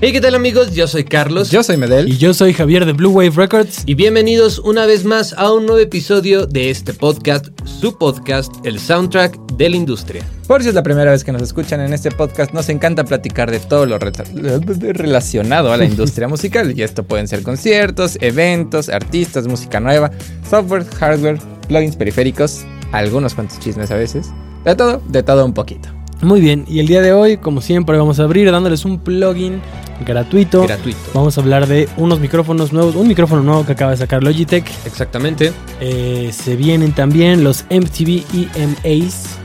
Hey, ¿qué tal amigos? Yo soy Carlos. Yo soy Medel. Y yo soy Javier de Blue Wave Records. Y bienvenidos una vez más a un nuevo episodio de este podcast, su podcast, el soundtrack de la industria. Por si es la primera vez que nos escuchan en este podcast, nos encanta platicar de todo lo relacionado a la industria musical. Y esto pueden ser conciertos, eventos, artistas, música nueva, software, hardware, plugins periféricos, algunos cuantos chismes a veces. De todo, de todo un poquito. Muy bien, y el día de hoy, como siempre, vamos a abrir dándoles un plugin gratuito. Gratuito. Vamos a hablar de unos micrófonos nuevos, un micrófono nuevo que acaba de sacar Logitech. Exactamente. Eh, se vienen también los MTV EMAs.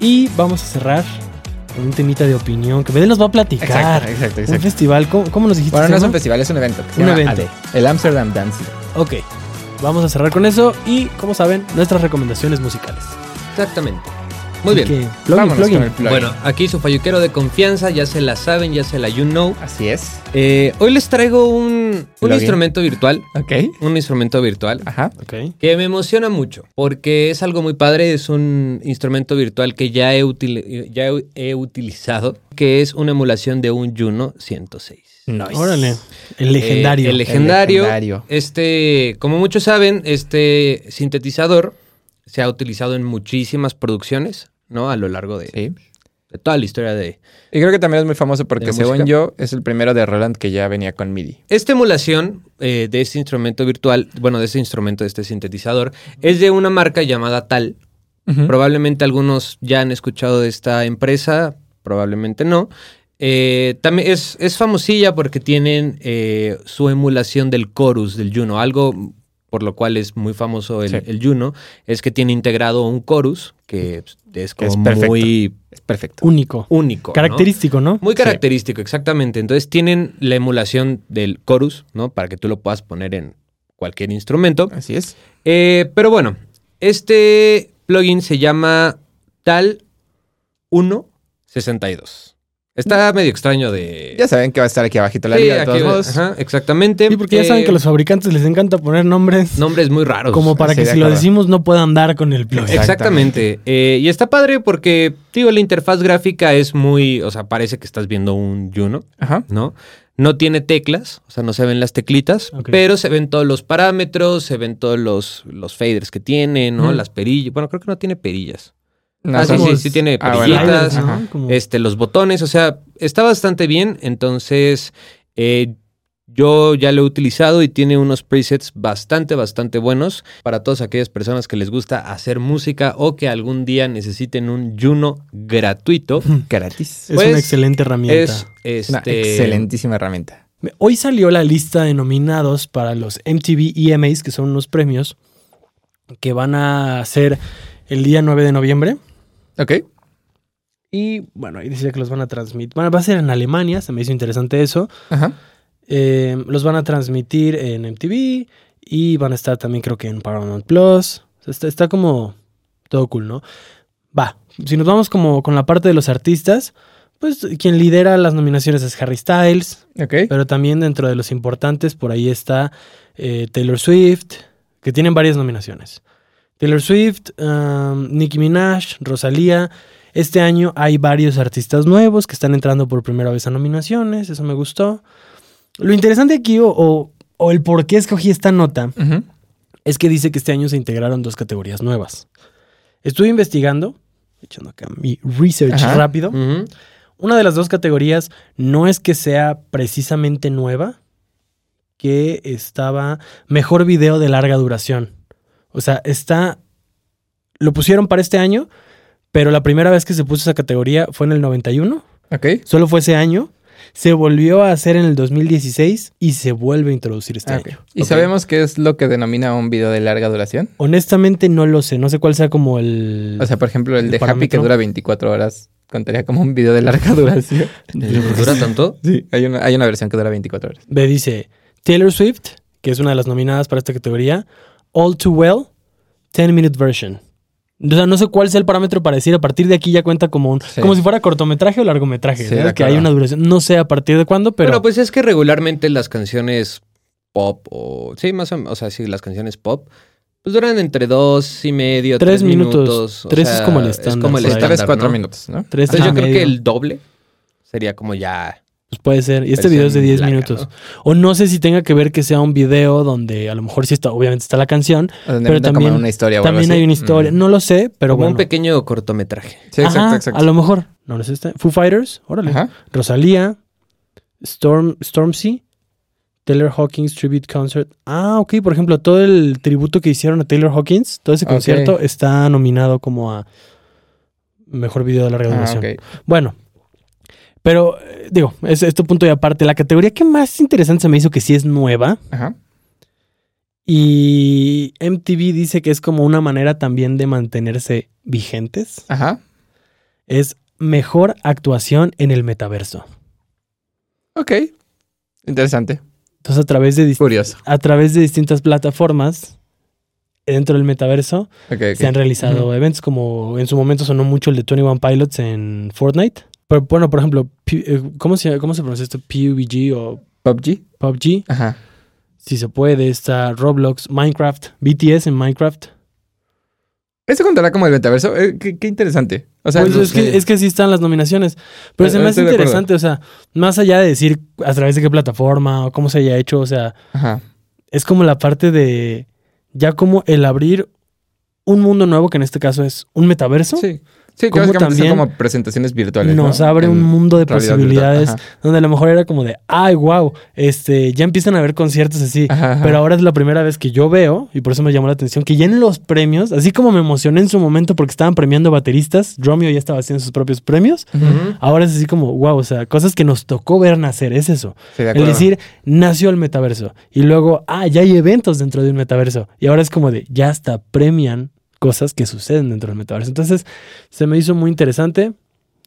Y vamos a cerrar con un temita de opinión que Medel nos va a platicar. Exacto, exacto, exacto. Un festival, ¿cómo, cómo nos dijiste? Bueno, no es un festival, es un evento. que se Un llama evento. AD, el Amsterdam Dance. Ok, vamos a cerrar con eso y, como saben, nuestras recomendaciones musicales. Exactamente. Muy bien. Que, plugin, Vámonos plugin. con el plugin. Bueno, aquí su falluquero de confianza, ya se la saben, ya se la you know. Así es. Eh, hoy les traigo un, instrumento virtual. Ok. Un instrumento virtual. Ajá. Ok. Que me emociona mucho, porque es algo muy padre, es un instrumento virtual que ya he, util- ya he- he utilizado, que es una emulación de un Juno 106. Nice. Órale, el legendario. Eh, el legendario. legendario. Este, como muchos saben, este sintetizador se ha utilizado en muchísimas producciones, ¿no? A lo largo de, Sí. de toda la historia de... Y creo que también es muy famoso porque, ¿De según yo, es el primero de Roland que ya venía con MIDI. Esta emulación eh, de este instrumento virtual, bueno, de este instrumento, de este sintetizador, es de una marca llamada Tal. Probablemente algunos ya han escuchado de esta empresa, probablemente no. Eh, también es, es famosilla porque tienen eh, su emulación del chorus del Juno. Algo por lo cual es muy famoso el, Sí. el Juno, es que tiene integrado un chorus que es como perfecto. muy Es perfecto. Único. único. Característico, ¿no? Muy Sí. característico, exactamente. Entonces tienen la emulación del chorus, ¿no? Para que tú lo puedas poner en cualquier instrumento. Así es. Eh, pero bueno, este plugin se llama Tal 162. Está medio extraño de... Ya saben que va a estar aquí abajito la Sí, liga de todos modos. ajá, exactamente. Sí, porque ya saben Eh, que a los fabricantes les encanta poner nombres Nombres muy raros. como para que si lo decimos no puedan dar con el plugin. Exactamente. Eh, y está padre porque, digo, la interfaz gráfica es muy... O sea, parece que estás viendo un Juno. Ajá. ¿no? No tiene teclas, o sea, no se ven las teclitas, pero se ven todos los parámetros, se ven todos los, los faders que tiene, ¿no? Las perillas. Bueno, creo que no tiene perillas. No, ah, sí, sí, sí tiene Ah, este, los botones, o sea, está bastante bien. Entonces, eh, yo ya lo he utilizado y tiene unos presets bastante, bastante buenos para todas aquellas personas que les gusta hacer música o que algún día necesiten un Juno gratuito. Gratis. es pues, una excelente herramienta. Es Una este, excelentísima herramienta. Hoy salió la lista de nominados para los MTV EMAs, que son unos premios que van a ser el día 9 de noviembre. Ok. Y bueno, ahí dice que los van a transmitir. Bueno, va a ser en Alemania, se me hizo interesante eso. Ajá. Eh, los van a transmitir en MTV y van a estar también creo que en Paramount Plus. O sea, Está, está como todo cool, ¿no? Va, si nos vamos como con la parte de los artistas, pues quien lidera las nominaciones es Harry Styles, Ok. pero también dentro de los importantes por ahí está eh, Taylor Swift, que tienen varias nominaciones. Taylor Swift, um, Nicki Minaj, Rosalía. Este año hay varios artistas nuevos que están entrando por primera vez a nominaciones, eso me gustó. Lo interesante aquí, o, o- o el por qué escogí esta nota, es que dice que este año se integraron dos categorías nuevas. Estuve investigando, echando acá mi research Ajá. rápido. Una de las dos categorías no es que sea precisamente nueva, que estaba mejor video de larga duración. O sea, está. Lo pusieron para este año, pero la primera vez que se puso esa categoría fue en el 91. Ok. Solo fue ese año. Se volvió a hacer en el 2016 y se vuelve a introducir este Ah, ok. año. ¿Y sabemos qué es lo que denomina un video de larga duración? Honestamente no lo sé. No sé cuál sea como el. O sea, por ejemplo, el ¿El de Happy que dura 24 horas contaría como un video de larga duración. ¿Dura tanto? Sí, hay una, hay una versión que dura 24 horas. Ve, dice Taylor Swift, que es una de las nominadas para esta categoría. All Too Well, 10 Minute Version. O sea, no sé cuál sea el parámetro para decir a partir de aquí ya cuenta como un, Sí. como si fuera cortometraje o largometraje, Sí, que hay una duración. No sé a partir de cuándo, pero Pero pues es que regularmente las canciones pop o... Sí, más o menos, o sea, sí, las canciones pop... Pues duran entre dos y medio, tres, Tres minutos. minutos. o Tres es como el Es estándar, como el estándar, Tres, cuatro ¿no? minutos, ¿no? tres Entonces yo creo medio. que el doble sería como ya Pues puede ser. Y este Versión video es de 10 larga, minutos. O no sé si tenga que ver que sea un video donde a lo mejor sí está, obviamente está la canción, Donde Pero también- una historia o algo también así. hay una historia. Mm. No lo sé, pero Como bueno. un pequeño cortometraje. Sí, exacto, Ajá, exacto. A lo mejor. No, no es este. Foo Fighters, órale. Ajá. Rosalía, Storm, Stormzy, Taylor Hawkins Tribute Concert. Ah, ok. Por ejemplo, todo el tributo que hicieron a Taylor Hawkins, todo ese concierto está nominado como a mejor video de larga Ah, duración. ok. Bueno, pero eh, digo, es este punto y aparte. La categoría que más interesante se me hizo que sí es nueva Ajá. y MTV dice que es como una manera también de mantenerse vigentes. Ajá. Es mejor actuación en el metaverso. Ok. Interesante. Entonces, a través de, Curioso. a través de distintas plataformas dentro del metaverso se han realizado eventos como en su momento sonó mucho el de 21 Pilots en Fortnite. Pero bueno, por ejemplo, eh, ¿cómo se, ¿cómo se pronuncia esto? PUBG o PUBG. PUBG. Ajá. Si se puede, está Roblox, Minecraft, BTS en Minecraft. ¿Esto contará como el metaverso? Eh, qué, qué interesante. O sea, pues es, que, es que sí están las nominaciones. Pero Eh, se me hace interesante, o sea, más allá de decir a través de qué plataforma o cómo se haya hecho, o sea, Ajá. es como la parte de ya como el abrir un mundo nuevo, que en este caso es un metaverso, Sí. Sí, Como también como presentaciones virtuales. nos ¿no? abre un mundo de posibilidades virtual. donde a lo mejor era como de, ay, wow, este, ya empiezan a haber conciertos así. Ajá. Ajá, Pero ahora es la primera vez que yo veo, y por eso me llamó la atención, que ya en los premios, así como me emocioné en su momento porque estaban premiando bateristas, Romeo ya estaba haciendo sus propios premios, ahora es así como, wow, o sea, cosas que nos tocó ver nacer, es eso. Sí, de acuerdo. decir, nació el metaverso. Y luego, ah, ya hay eventos dentro de un metaverso. Y ahora es como de, ya hasta premian cosas que suceden dentro del metaverso. Entonces, se me hizo muy interesante.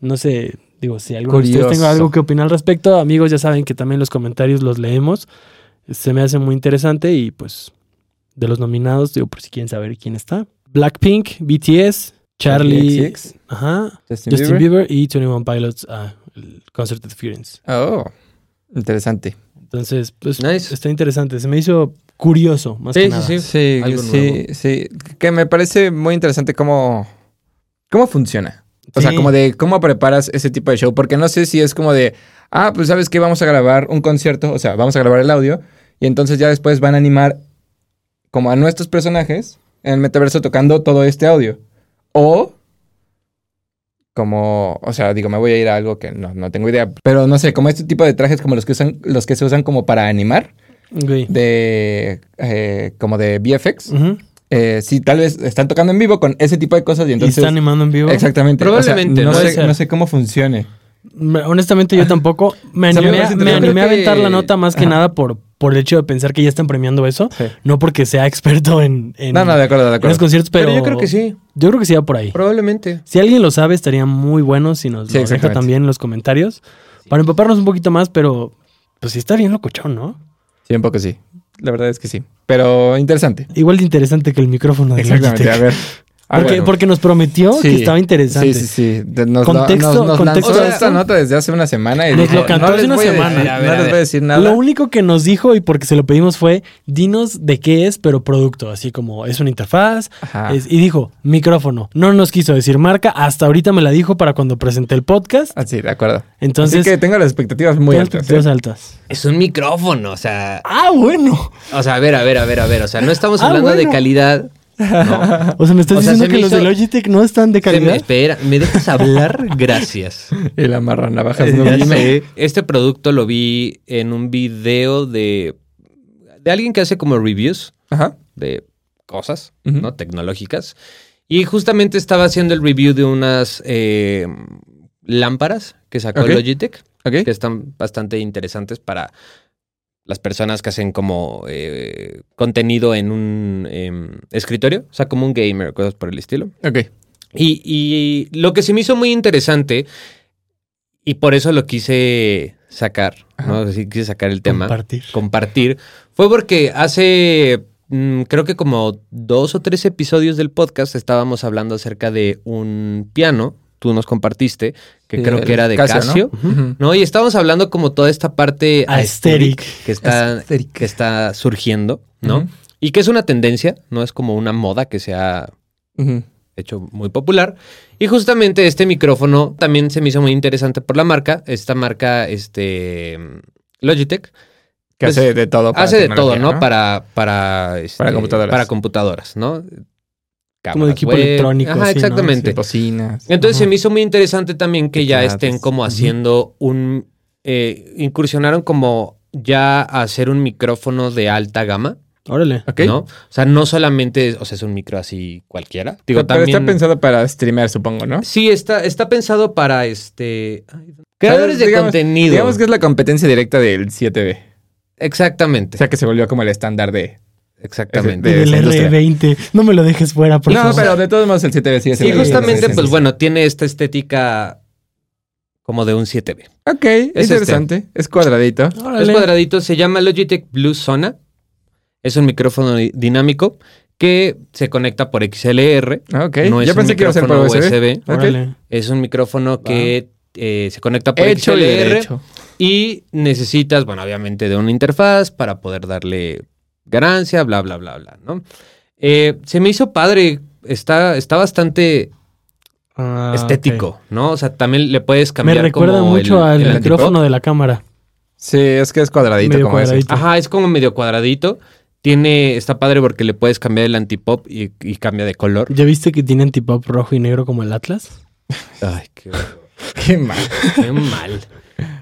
No sé, digo, si alguno de ustedes Curioso. tengo algo que opinar al respecto, amigos, ya saben que también los comentarios los leemos. Se me hace muy interesante y pues de los nominados, digo, por si quieren saber quién está. Blackpink, BTS, Charlie, XX, ajá, Justin, Justin Bieber. Bieber y 21 Pilots, ah, el Concert of Furious. Oh, interesante. Entonces, pues Nice. está interesante. Se me hizo curioso, más Sí, que sí, nada. sí. Sí, Algo sí, sí. Que me parece muy interesante cómo, cómo funciona. O sea, como de cómo preparas ese tipo de show. Porque no sé si es como de, ah, pues sabes que vamos a grabar un concierto, o sea, vamos a grabar el audio y entonces ya después van a animar como a nuestros personajes en el metaverso tocando todo este audio. O como, o sea, digo, me voy a ir a algo que no, no tengo idea. Pero no sé, como este tipo de trajes como los que usan, los que se usan como para animar, De eh, como de VFX. Ujú. Eh, sí, tal vez están tocando en vivo con ese tipo de cosas y y entonces... está animando en vivo. Exactamente. Probablemente, O sea, no, sé, no sé cómo funcione. Me- Honestamente, yo tampoco. Me O sea, me animé, me animé a que- aventar la nota más que Ajá. nada por, por el hecho de pensar que ya están premiando eso. Sí. No porque sea experto en, en, No, no, de acuerdo, de en los acuerdo. conciertos, pero, Pero, yo creo que sí, Yo creo que sí va por ahí. probablemente. Si alguien lo sabe, estaría muy bueno si nos Sí, lo deja también en los comentarios. Para empaparnos un poquito más, pero pues sí está bien locochón, ¿no? Sí, un poco sí. La verdad es que sí. Pero interesante. Igual de interesante que el micrófono de Exactamente. Logitech. A ver. Ah, Porque, bueno. porque nos prometió que estaba interesante. Sí, sí, sí. Nos, Contexto- nos, nos contexto lanzó esta nota desde hace una semana y Nos dijo, lo cantó no hace una semana. decir- A ver, no a les voy a decir nada. Lo único que nos dijo y porque se lo pedimos fue, dinos de qué es, pero producto, así como es una interfaz. Ajá. es- y dijo, micrófono. No nos quiso decir marca, hasta ahorita me la dijo para cuando presenté el podcast. Ah, sí, de acuerdo. Entonces, Así que tengo las expectativas muy altas. expectativas ¿eh? altas. Es un micrófono, o sea... Ah, bueno. O sea, a ver, a ver, a ver, a ver. O sea, no estamos Ah, hablando de calidad. No. O sea, me estás O sea, diciendo se que los de Logitech no están de Se me- calidad. espera, ¿me dejas hablar? Gracias. Y la marra navajas. no Ya vino. sé. Este producto lo vi en un video de, de alguien que hace como reviews Ajá. de cosas. ¿no? Tecnológicas. Y justamente estaba haciendo el review de unas eh, lámparas que sacó. Logitech, Ok. que están bastante interesantes para las personas que hacen como eh, contenido en un em, escritorio, o sea, como un gamer, cosas por el estilo. Ok. Y, y lo que se me hizo muy interesante, y por eso lo quise sacar, ¿no? Sí, quise sacar el tema, Compartir. compartir, fue porque hace, mm, creo que como dos o tres episodios del podcast estábamos hablando acerca de un piano, tú nos compartiste, que Sí, creo que era de Casio, Casio. ¿no? Y estábamos hablando como toda esta parte Aesthetic. aesthetic que está, Aesthetic. que está surgiendo, ¿no? Y que es una tendencia, no es como una moda que sea Ujú. hecho muy popular. Y justamente este micrófono también se me hizo muy interesante por la marca. Esta marca, este Logitech. Que pues, hace de todo. hace de todo, ¿no? Para, para, este, Para computadoras. Para computadoras, ¿no? Como de equipo web. electrónico, Ajá, así, ¿no? exactamente. Sí, bocinas. Entonces Ajá. se me hizo muy interesante también que ya estén como haciendo un... eh, incursionaron como ya a hacer un micrófono de alta gama, Órale. Ok. ¿no? O sea, no solamente, o sea, es un micro así cualquiera. Digo, Pero también... está pensado para streamer, supongo, ¿no? Sí, está, está pensado para este... Creadores de Digamos- contenido. Digamos que es la competencia directa del 7B. Exactamente, O sea, que se volvió como el estándar de... exactamente. de Del esa industria. R20. No me lo dejes fuera, por No, favor. pero de todos modos el 7B sigue Y siendo- justamente, sí, sí, pues sí. bueno, tiene esta estética como de un 7B. Ok, este. interesante. Es cuadradito. Órale. Es cuadradito, se llama Logitech Blue Sona. Es un micrófono di- dinámico que se conecta por XLR. Ok. No es Yo un pensé que iba a ser por micrófono USB. USB. Es un micrófono que eh, se conecta por Hecho y XLR derecho. y necesitas, bueno, obviamente de una interfaz para poder darle ganancia, bla, bla, bla, bla, ¿no? Eh, se me hizo padre, está, está bastante Ah, estético. ¿no? O sea, también le puedes Me cambiar recuerda como mucho el- al el micrófono antipop. de la cámara. Sí, es que es cuadradito Medio como cuadradito. Ajá, es como medio cuadradito. Tiene, está padre porque le puedes cambiar el antipop y, y cambia de color. ¿Ya viste que tiene antipop rojo y negro como el Atlas? Ay, qué. Qué mal. qué mal.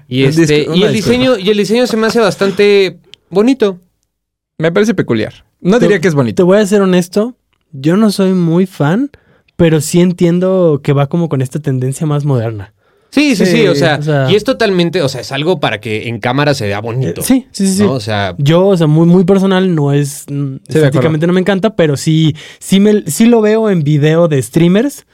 Y este, y el diseño, y el diseño se me hace bastante bonito. Me parece peculiar. No Te- diría que es Te bonito. voy a ser honesto. Yo no soy muy fan, pero sí entiendo que va como con esta tendencia más moderna. Sí, sí, sí, Sí, o, sea, o sea- y es totalmente, o sea, es algo para que en cámara se vea Eh, bonito. sí, sí, sí, sí. ¿no? O sea, Yo, o sea, muy, muy personal, no es. mm, estéticamente no me encanta, pero sí, sí, me, sí lo veo en video de streamers,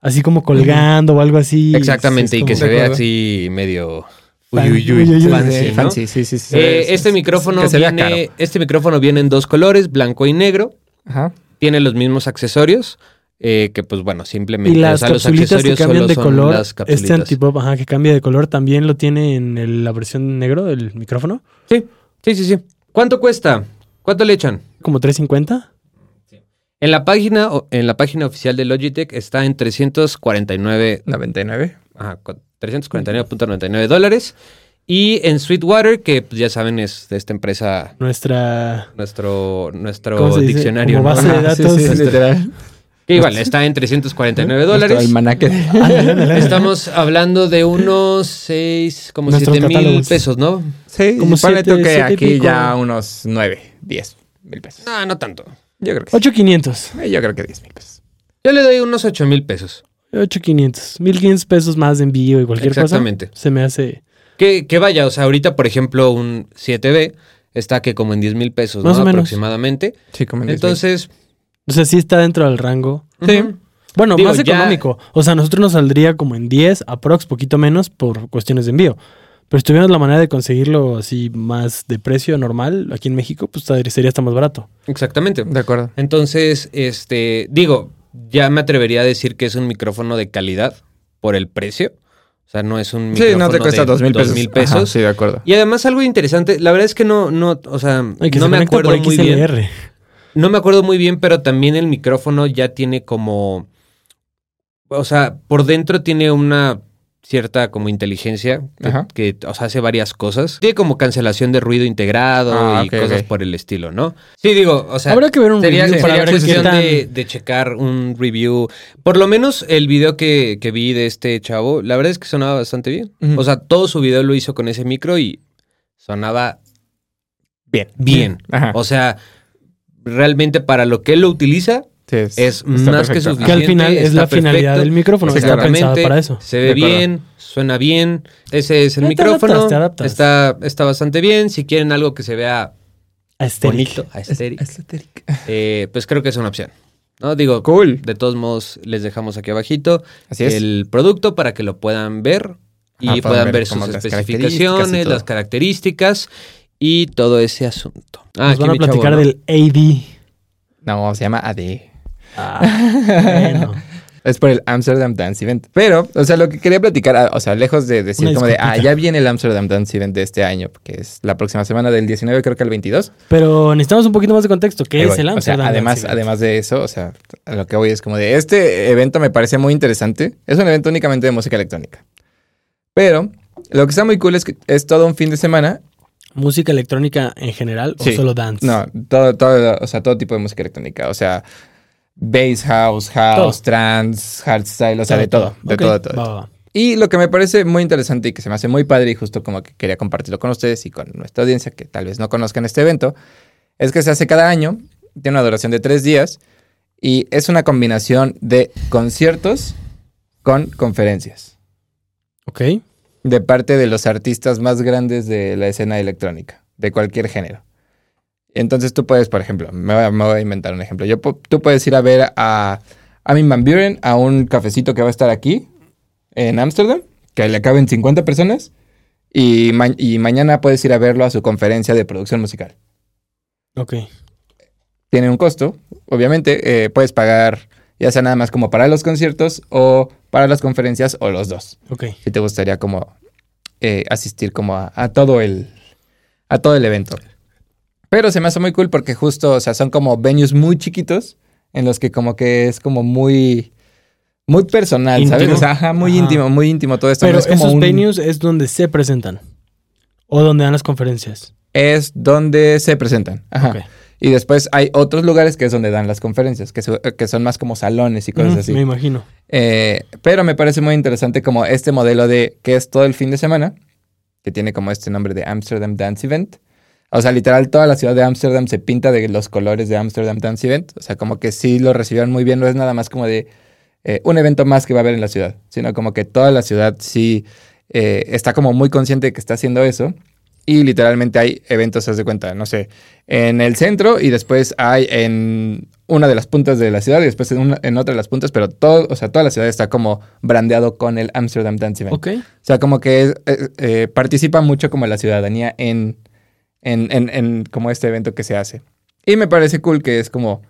así como colgando o algo así. exactamente, Sí, y que se vea así medio uy, uy, uy, fancy, Sí, ¿no? fancy, sí, sí, sí. Eh, este micrófono viene, este micrófono viene en dos colores, blanco y negro. Ajá. Tiene los mismos accesorios, eh, que pues bueno, simplemente Y las o sea, los que accesorios cambian solo de son color, las este antipop, ajá, que cambia de color, también lo tiene en el- la versión negro del micrófono. Sí, sí, sí, sí. ¿Cuánto cuesta? ¿Cuánto le echan? Como 350. En la página, en la página oficial de Logitech está en 349, 99. ajá, 349.99 dólares. Y en Sweetwater, que pues, ya saben es de esta empresa, Nuestra. nuestro, ¿Cómo nuestro diccionario, Como ¿no? base de Ajá, sí, datos. sí, Este- literal. Que igual está en 349 Nuestro dólares. de-. Estamos hablando de unos 6, como Nuestros 7 mil catálogos. pesos, ¿no? Sí, Como siete- que siete y aquí pico. ya unos 9, 10 mil pesos. No, no tanto. Yo creo que sí. 8500. Eh, Yo creo que 10 mil pesos. Yo le doy unos 8 mil pesos. 8500. 1500 pesos más de envío y cualquier Exactamente. cosa. Se me hace. Que, que vaya, o sea, ahorita, por ejemplo, un 7B está que como en 10 mil pesos, Más ¿no? o menos. Aproximadamente. Sí, como en 10 mil. Entonces, O sea, sí está dentro del rango. Sí. Bueno, Digo, más ya- económico. O sea, a nosotros nos saldría como en 10, aprox, poquito menos por cuestiones de envío. Pero si tuviéramos la manera de conseguirlo así más de precio normal aquí en México, pues estaría- sería hasta más barato. exactamente. De acuerdo. Entonces, este, digo, ya me atrevería a decir que es un micrófono de calidad por el precio. O sea, no es un Sí, micrófono no te cuesta de 2 mil pesos. 2,000 Ajá, pesos. sí, de acuerdo. Y además algo interesante, la verdad es que no, no, o sea, Ay, que no se me acuerdo por muy bien. No me acuerdo muy bien, pero también el micrófono ya tiene como. O sea, por dentro tiene una cierta como inteligencia que, que, o sea, hace varias cosas. Tiene como cancelación de ruido integrado Ah, y cosas por el estilo, ¿no? Sí, digo, o sea. Habrá que ver un Sería, review para sería ver qué cuestión tan... de, de checar un review. Por lo menos el video que, que vi de este chavo, la verdad es que sonaba bastante bien. O sea, todo su video lo hizo con ese micro y sonaba Bien. bien. Ajá. O sea, realmente para lo que él lo utiliza, Sí, es está más que suficiente. Que al final es la finalidad del micrófono, que está pensada para eso. Se ve bien, suena bien. Ese es el te micrófono. adaptas, te adaptas. Está, está bastante bien. Si quieren algo que se vea Aesthetic. bonito, aesthetic, Aesthetic. eh, pues creo que es una opción. ¿No? Digo, Cool. de todos modos, les dejamos aquí abajito Así es. el producto para que lo puedan ver y puedan ver, sus especificaciones, las características y todo ese asunto. Ah, Nos aquí van a chavo, platicar ¿no? del AD. No, se llama AD. Ah, bueno. Es por el Amsterdam Dance Event. Pero, o sea, lo que quería platicar, ah, o sea, lejos de decir Una como de, ah, ya viene el Amsterdam Dance Event de este año, que es la próxima semana del 19, creo que al 22. Pero necesitamos un poquito más de contexto. ¿Qué Ahí es voy. el O sea, Amsterdam? además, Dance Event? además de eso, o sea, lo que voy es como de, este evento me parece muy interesante. Es un evento únicamente de música electrónica. Pero, lo que está muy cool es que es todo un fin de semana ¿Música electrónica en general o solo dance? No, todo, todo, o sea, todo tipo de música electrónica. O sea, bass house, house, Todo. trance, hardstyle, o sea, de todo, de todo, todo. va, va. Y lo que me parece muy interesante y que se me hace muy padre y justo como que quería compartirlo con ustedes y con nuestra audiencia que tal vez no conozcan este evento, es que se hace cada año, tiene una duración de tres días y es una combinación de conciertos con conferencias Ok. de parte de los artistas más grandes de la escena electrónica, de cualquier género. Entonces tú puedes, por ejemplo, me voy a, me voy a inventar un ejemplo. Yo, tú puedes ir a ver a Armin Van Buren a un cafecito que va a estar aquí en Ámsterdam, que le caben 50 personas, y, ma- y mañana puedes ir a verlo a su conferencia de producción musical. Ok. Tiene un costo, obviamente, eh, puedes pagar ya sea nada más como para los conciertos o para las conferencias o los dos. Ok. si te gustaría como eh, asistir como a, a todo el a todo el evento. Pero se me hace muy cool porque justo, o sea, son como venues muy chiquitos en los que como que es como muy muy personal, ¿sabes? O sea, ajá, muy Ajá. íntimo, muy íntimo todo esto. Pero no es como esos un- venues es donde se presentan. O donde dan las conferencias. es donde se presentan. Ajá. Y después hay otros lugares que es donde dan las conferencias, que, su- que son más como salones y cosas así. Me imagino. Eh, pero me parece muy interesante como este modelo de que es todo el fin de semana, que tiene como este nombre de Amsterdam Dance Event. O sea, literal, toda la ciudad de Amsterdam se pinta de los colores de Amsterdam Dance Event. O sea, como que sí lo recibieron muy bien. No es nada más como de eh, un evento más que va a haber en la ciudad, sino como que toda la ciudad sí eh, está como muy consciente de que está haciendo eso. Y literalmente hay eventos, haz de cuenta, no sé, en el centro y después hay en una de las puntas de la ciudad y después en, una- en otra de las puntas, pero todo, o sea, toda la ciudad está como brandeado con el Amsterdam Dance Event. Ok. O sea, como que es- eh, participa mucho como la ciudadanía en, en, en, en como este evento que se hace. Y me parece cool que es como,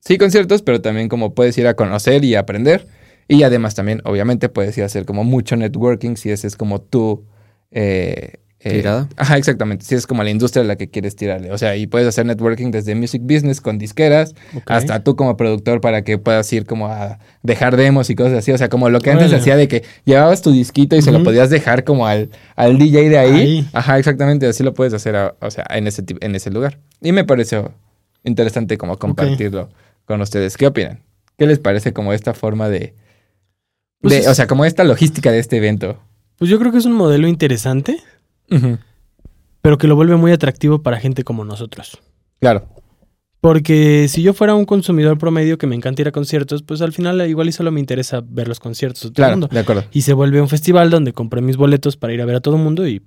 sí conciertos, pero también como puedes ir a conocer y aprender. Y además también, obviamente, puedes ir a hacer como mucho networking si ese es como tu... eh, eh, Tirada. Ajá, exactamente. Si es como la industria a la que quieres tirarle. O sea, y puedes hacer networking desde music business con disqueras hasta tú como productor para que puedas ir como a dejar demos y cosas así. O sea, como lo que antes Órale. hacía de que llevabas tu disquito y se lo podías dejar como al, al DJ de ahí. Ahí. Ajá, exactamente. Así lo puedes hacer, a- o sea, en ese, en ese lugar. Y me pareció interesante como compartirlo con ustedes. ¿Qué opinan? ¿Qué les parece como esta forma de... Pues de- O sea, como esta logística de este evento. Pues yo creo que es un modelo interesante, Ujú. pero que lo vuelve muy atractivo para gente como nosotros. Claro. Porque si yo fuera un consumidor promedio que me encanta ir a conciertos, pues al final igual y solo me interesa ver los conciertos de todo el Claro, mundo. de acuerdo. Y se vuelve un festival donde compré mis boletos para ir a ver a todo el mundo y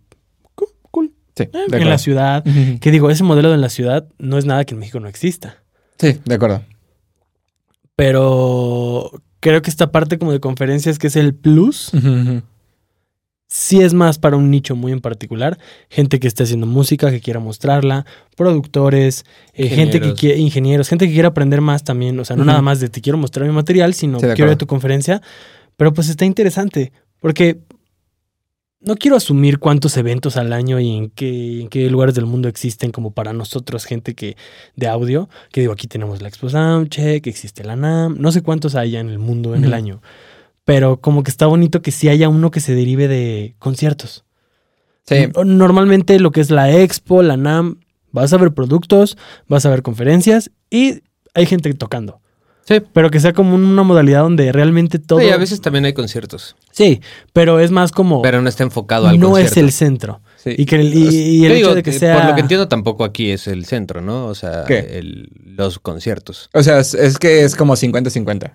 cool, cool. Sí, Eh, en la ciudad. Que digo, ese modelo en la ciudad no es nada que en México no exista. Sí, de acuerdo. Pero creo que esta parte como de conferencias que es el plus, ujú. Sí es más para un nicho muy en particular. Gente que esté haciendo música, que quiera mostrarla, productores, eh, gente que quiere, ingenieros, gente que quiera aprender más también. O sea, no nada más de te quiero mostrar mi material, sino Sí, quiero ir a acuerdo. tu conferencia. Pero pues está interesante, porque no quiero asumir cuántos eventos al año y en qué, en qué lugares del mundo existen como para nosotros, gente que de audio, que digo, aquí tenemos la Expo Soundcheck, existe la NAM, no sé cuántos haya en el mundo en el año, pero como que está bonito que sí haya uno que se derive de conciertos. Sí, Normalmente lo que es la Expo, la NAM, vas a ver productos, vas a ver conferencias y hay gente tocando. Sí. Pero que sea como una modalidad donde realmente todo... Sí, a veces también hay conciertos, Sí, pero es más como... pero no está enfocado al no concierto. es el centro. sí. Y, que el, y, y el Yo hecho digo, de que eh, sea... Por lo que entiendo, tampoco aquí es el centro, ¿no? O sea, ¿Qué? el- los conciertos. O sea, es, es que es como 50-50.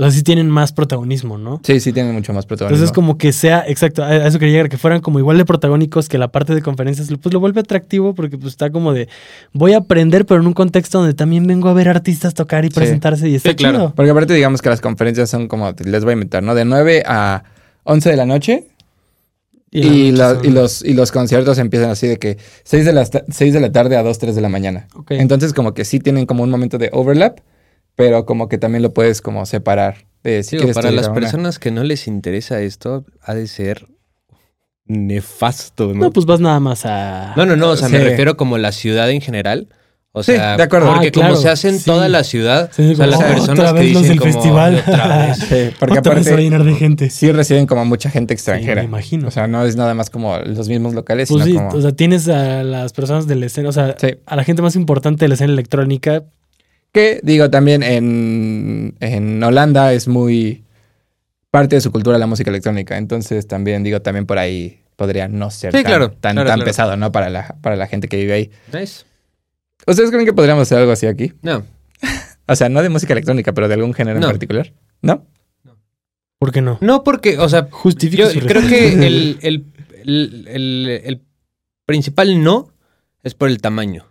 O sea, sí tienen más protagonismo, ¿no? Sí, sí tienen mucho más protagonismo. Entonces como que sea, exacto, a eso quería llegar, que fueran como igual de protagónicos que la parte de conferencias, pues lo vuelve atractivo porque pues está como de, voy a aprender, pero en un contexto donde también vengo a ver artistas tocar y Sí. presentarse y está Sí, claro. chido. Porque aparte digamos que las conferencias son como, les voy a inventar, ¿no? De 9 a 11 de la noche y, Y, la- y los, y los conciertos empiezan así de que 6 de, la, 6 de la tarde a 2, 3 de la mañana. Ok. Entonces como que sí tienen como un momento de overlap, pero como que también lo puedes como separar de si Digo, para las una. personas que no les interesa esto, ha de ser nefasto, ¿no? No, pues vas nada más a. No, no, no, o sea, me refiero como la ciudad en general. O Sí, sea, de acuerdo. porque Ah, claro, como se hace en sí. toda la ciudad, Sí, o sea, como, las "Oh, personas otra que los dicen del como, festival". "Otra vez". Sí, porque Otra vez a aparte llenar de gente. sí reciben como mucha gente extranjera. me imagino. O sea, no es nada más como los mismos locales, Pues sí, sino como... o sea, tienes a las personas de la escena, o sea, Sí. a la gente más importante de la escena electrónica. Que digo, también en, en Holanda es muy parte de su cultura la música electrónica. Entonces también digo, también por ahí podría no ser Sí, tan, claro, tan, claro, tan claro. pesado, ¿no? Para la, para la gente que vive ahí. Nice. ¿Ustedes creen que podríamos hacer algo así aquí? No, O sea, no de música electrónica, pero de algún género No. en particular. ¿No? ¿Por qué no? no porque, o sea, Justifica yo su creo que el, el, el, el- el principal no es por el tamaño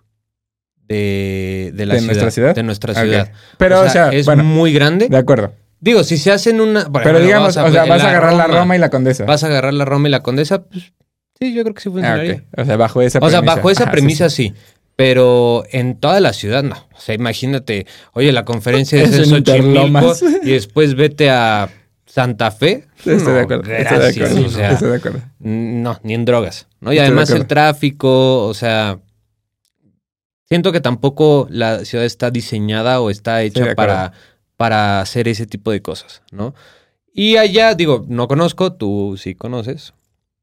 de, de la ¿De ciudad, nuestra ciudad? De nuestra ciudad. Pero, o sea, es bueno, muy grande. de acuerdo. Digo, si se hacen una... Pero digamos, vas o sea, vas a agarrar la Roma y la Condesa. Vas a agarrar la Roma y la Condesa, pues sí, yo creo que sí Ah, funcionaría. O sea, bajo esa O sea, premisa. bajo esa Ajá, premisa sí. sí, Pero en toda la ciudad no. O sea, imagínate, oye, la conferencia es Eso en. Xochimilco y después vete a Santa Fe. Sí, Estoy No, de acuerdo. Estoy de acuerdo. o sea, Estoy de acuerdo. no, ni en drogas. ¿no? Y Estoy además el tráfico, o sea, siento que tampoco la ciudad está diseñada o está hecha para, para hacer ese tipo de cosas, ¿no? Y allá, digo, no conozco, tú sí conoces.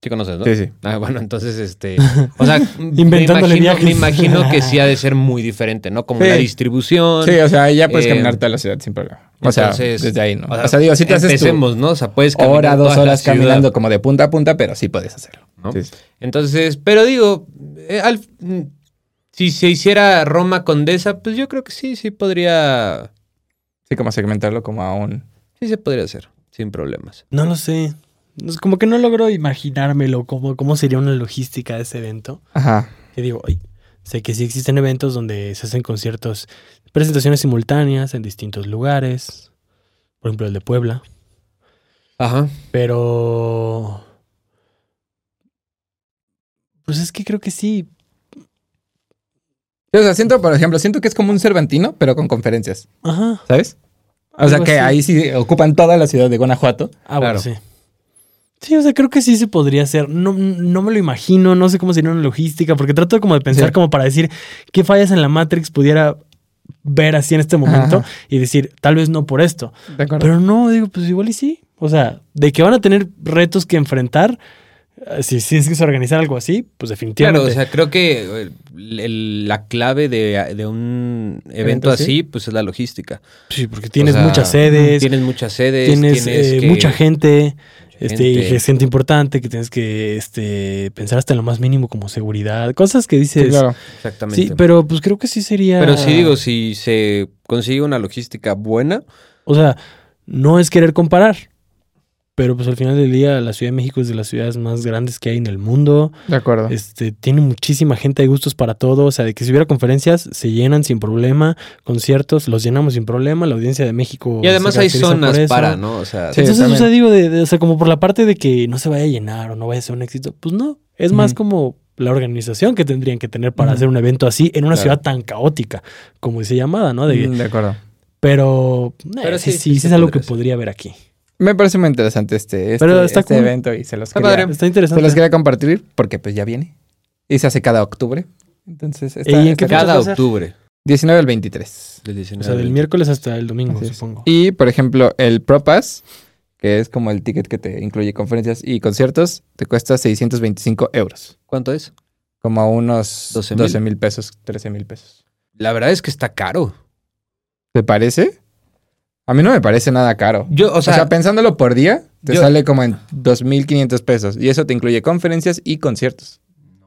Sí conoces, ¿no? Sí, sí. Ah, bueno, entonces, este, o sea, Inventándole me, imagino, viajes. me imagino que sí ha de ser muy diferente, ¿no? Como Sí. la distribución. Sí, o sea, ya puedes Eh, caminar toda la ciudad sin problema. O sea, desde ahí, ¿no? o O sea, digo, si te haces Empecemos, ¿no? O sea, puedes caminar hora, dos horas caminando como de punta a punta, pero sí puedes hacerlo. ¿no? Sí, sí. Entonces, pero digo, eh, al- si se hiciera Roma Condesa, pues yo creo que sí, sí podría, Sí, como segmentarlo como a un... sí se podría hacer, sin problemas. No lo sé. Es como que no logro imaginármelo cómo, cómo sería una logística de ese evento. Ajá. Que digo, ay, sé que sí existen eventos donde se hacen conciertos, presentaciones simultáneas en distintos lugares. Por ejemplo, el de Puebla. Ajá. Pero. Pues es que creo que sí. O sea, siento, por ejemplo, siento que es como un Cervantino, pero con conferencias, Ajá. ¿sabes? O sea, que así. ahí sí ocupan toda la ciudad de Guanajuato. Ah, Claro. bueno, sí. Sí, o sea, creo que sí se podría hacer. No, no me lo imagino, no sé cómo sería una logística, porque trato como de pensar Sí. como para decir qué fallas en la Matrix pudiera ver así en este momento Ajá. y decir, tal vez no por esto. Pero no, digo, pues igual y sí. O sea, de que van a tener retos que enfrentar, si, si es que se organizar algo así, pues definitivamente. Claro, o sea, creo que eh, el- la clave de, de un evento ¿Evento así? así, pues es la logística. sí, porque tienes O sea, muchas sedes, Tienes muchas sedes, tienes, tienes eh, que- mucha gente, este, y gente. que es gente importante, que tienes que este, pensar hasta en lo más mínimo como seguridad, cosas que dices. Sí, claro. Exactamente. Sí, pero pues creo que sí sería. Pero sí digo, si se consigue una logística buena, O sea, no es querer comparar. Pero pues al final del día, la Ciudad de México es de las ciudades más grandes que hay en el mundo. De acuerdo. Este, tiene muchísima gente, hay gustos para todo. O sea, de que si hubiera conferencias, se llenan sin problema. Conciertos, los llenamos sin problema. La audiencia de México. y además hay zonas para, ¿no? O sea, Sí. Entonces, o sea, digo, de, de- o sea, como por la parte de que no se vaya a llenar o no vaya a ser un éxito, pues no. Es más como la organización que tendrían que tener para hacer un evento así en una Claro. ciudad tan caótica, como dice llamada, ¿no? De, Mm, De acuerdo. Pero, Pero eh, sí, sí, sí, sí sí se es algo que podría haber aquí. Me parece muy interesante este, este, Pero está este cool. evento y se los, Está quería, padre. Está se interesante. los quería compartir porque pues ya viene. Y se hace cada octubre. Entonces, está, ¿Y en está qué cool. cada octubre. 19 al 23. Del O 19 sea, del 20. miércoles hasta el domingo, Así es. supongo. Y, por ejemplo, el ProPass, que es como el ticket que te incluye conferencias y conciertos, te cuesta 625 euros. ¿Cuánto es? Como unos 12 12 mil. mil pesos, 13 mil pesos. La verdad es que está caro. ¿Te parece? A mí no me parece nada caro. Yo, o O sea, pensándolo por día, te yo- sale como en 2.500 pesos. Y eso te incluye conferencias y conciertos.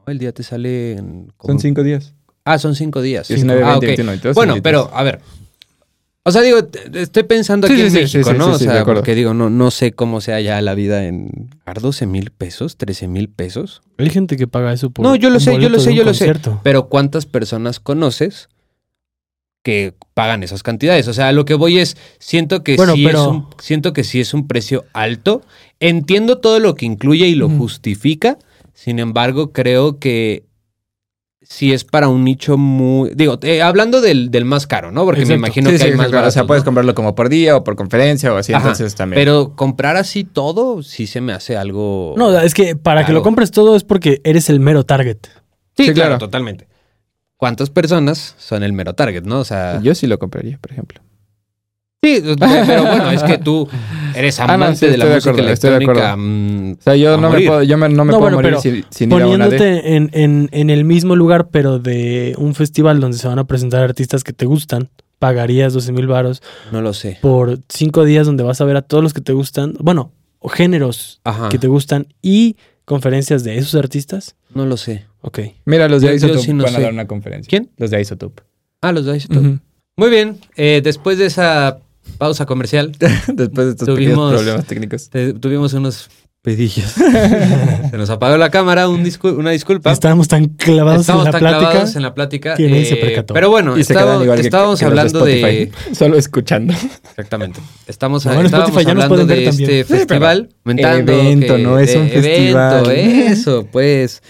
el día te sale en... como- Son cinco días. Ah, son cinco días. 19, ah, 20, ok. 21 y todo. Bueno, pero a ver. O sea, digo, estoy pensando aquí sí, en sí, México, sí, ¿no? sí, o sí, de sea, porque digo, no, no sé cómo sea ya la vida en... ¿Ar 12 mil pesos? ¿13 mil pesos? Hay gente que paga eso por No, yo lo un sé, yo lo sé, yo lo sé. Pero ¿cuántas personas conoces que pagan esas cantidades? O sea, lo que voy es, siento que Bueno, sí pero- es un, siento que sí es un precio alto. Entiendo todo lo que incluye y lo justifica. Sin embargo, creo que si es para un nicho muy. Digo, eh, hablando del, del más caro, ¿no? Porque me imagino Sí, que sí, hay más claro, O sea, baratos, puedes ¿no? comprarlo como por día o por conferencia o así, Ajá, entonces también. Pero comprar así todo, sí se me hace algo. No, es que para que lo compres todo es porque eres el mero target. sí, sí, claro, claro. totalmente. ¿Cuántas personas son el mero target, no? O sea. Yo sí lo compraría, por ejemplo. Sí, pero bueno, es que tú eres Ah, no, amante sí, de la de música acuerdo, estoy de electrónica. acuerdo. mm, O sea, yo no me puedo, yo me- no me No, puedo bueno, morir pero sin, sin ir a una de... Poniéndote en, en, en el mismo lugar, pero de un festival donde se van a presentar artistas que te gustan, pagarías 12 mil varos no lo sé. por cinco días donde vas a ver a todos los que te gustan, bueno, géneros Ajá. que te gustan y conferencias de esos artistas. No lo sé. Ok. Mira, los de Isotope sí no van a sé. dar una conferencia. ¿Quién? Los de Isotope. Ah, los de Isotope. Ujú. Muy bien. eh, después de esa pausa comercial, Después de estos Tuvimos- problemas técnicos. te- tuvimos unos pedillos. Se nos apagó la cámara, un discul- una disculpa. Estábamos tan clavados Estamos en la tan plática. clavados en la plática. que nadie se eh, percató. Pero bueno, estaba- que- estábamos que de hablando de. Solo escuchando. Exactamente. Estamos, No, estábamos Spotify hablando de también. este Sí, pero festival. comentando evento, que- no es un festival. Eso, pues.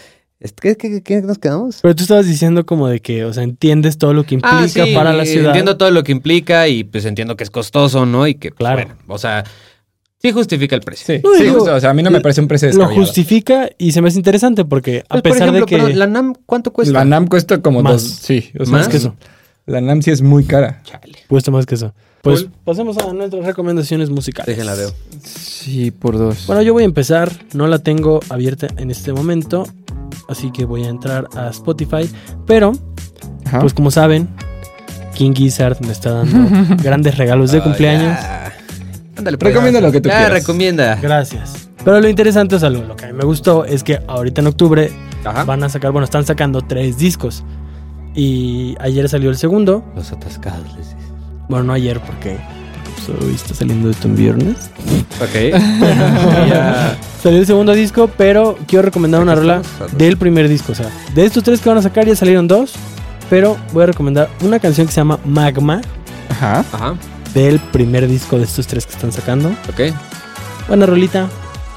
¿Qué, qué, qué nos quedamos? Pero tú estabas diciendo como de que, o sea, entiendes todo lo que implica Ah, sí, para la ciudad. Entiendo todo lo que implica y pues entiendo que es costoso, ¿no? Y que, pues, Claro. bueno, o sea, sí justifica el precio. Sí, No, sí, digo, justo, o sea, a mí no me parece un precio lo justifica y se me hace interesante porque a Pues, por pesar ejemplo, de que perdón, la NAM, ¿cuánto cuesta? La NAM cuesta como Más. dos. Sí, o sea, ¿Más? más que eso, La NAM sí es muy cara. Chale, cuesta más que eso. Pues Cool. pasemos a nuestras recomendaciones musicales. déjenla veo. Sí, por dos. Bueno, yo voy a empezar, no la tengo abierta en este momento, así que voy a entrar a Spotify, pero Ajá. pues como saben, King Gizzard me está dando grandes regalos de Ah, cumpleaños. ya. Ándale, pues. Recomienda lo que tú Ya, quieras. recomienda. Gracias. Pero lo interesante, o sea, lo, lo que a mí me gustó es que ahorita en octubre Ajá. van a sacar, bueno, están sacando tres discos. Y ayer salió el segundo. Los atascados, les dices. Bueno, no ayer porque, hoy está saliendo esto en viernes. Ok. Ya. Salió el segundo disco, pero quiero recomendar una rola del primer disco. O sea, de estos tres que van a sacar ya salieron dos. Pero voy a recomendar una canción que se llama Magma Ajá. Ajá. del primer disco de estos tres que están sacando. Ok. Buena rolita,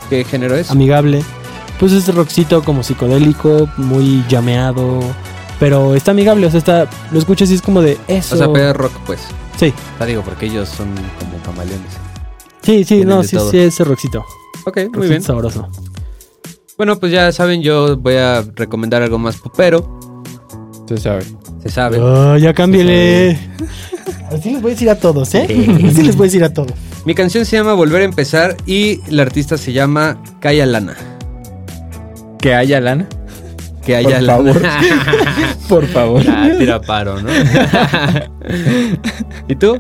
¿Qué género es? amigable. Pues es rockcito como psicodélico, muy llameado. Pero está amigable, o sea, está, lo escuchas y es como de eso. O sea, pega rock, pues. Sí, O sea, digo, porque ellos son como camaleones. sí, sí, Tienen no, de sí, todo. sí, ese rockcito. Ok, muy bien. sabroso. Bueno, pues ya saben, yo voy a recomendar algo más popero. Tú sabes. Se sabe. Oh, ya cámbiale. Así les voy a decir a todos, ¿eh? Así les voy a decir a todos. Mi canción se llama Volver a empezar y la artista se llama Kaya Lana. Que haya lana. Que haya Por favor. Por favor. Ah, tira paro, ¿no? ¿Y tú?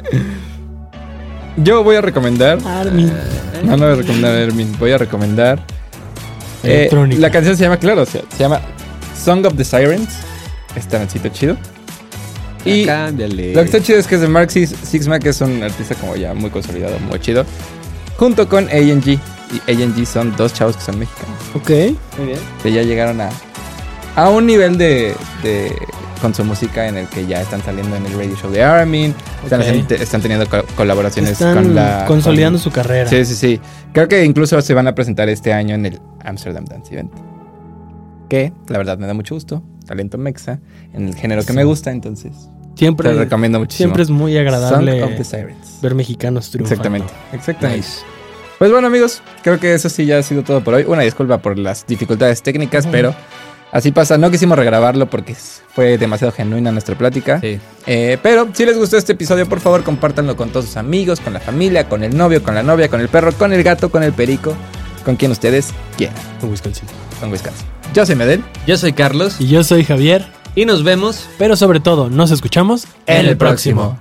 Yo voy a recomendar. Armin. No, no voy a recomendar a Hermin. Voy a recomendar. eh, la canción se llama, claro, se llama Song of the Sirens. Está nancito chido. Y cámbiale. Lo que está chido es que es de Mark Six- Sixma, que es un artista como ya muy consolidado, muy chido. Junto con A&G. Y A&G son dos chavos que son mexicanos. Ok. Muy bien. Que ya llegaron a, a un nivel de, de- con su música en el que ya están saliendo en el radio show de Armin. Están, Ok. haciendo- están teniendo co- colaboraciones Están con la... consolidando con- su carrera. Sí, sí, sí. Creo que incluso se van a presentar este año en el Amsterdam Dance Event. Que, la verdad, me da mucho gusto. Talento mexa. En el género que me gusta, entonces... Siempre, Te recomiendo muchísimo. siempre es muy agradable of the Sirens. ver mexicanos triunfando. Exactamente, exactamente. Nice. Pues bueno, amigos, creo que eso sí ya ha sido todo por hoy. Una disculpa por las dificultades técnicas, pero así pasa. No quisimos regrabarlo porque fue demasiado genuina nuestra plática. Sí. Eh, pero si les gustó este episodio, por favor, compártanlo con todos sus amigos, con la familia, con el novio, con la novia, con el perro, con el gato, con el perico, con quien ustedes quieran. Con Wisconsin. Con Wisconsin. Yo soy Medel. Yo soy Carlos Y yo soy Javier, y nos vemos pero sobre todo nos escuchamos En el próximo.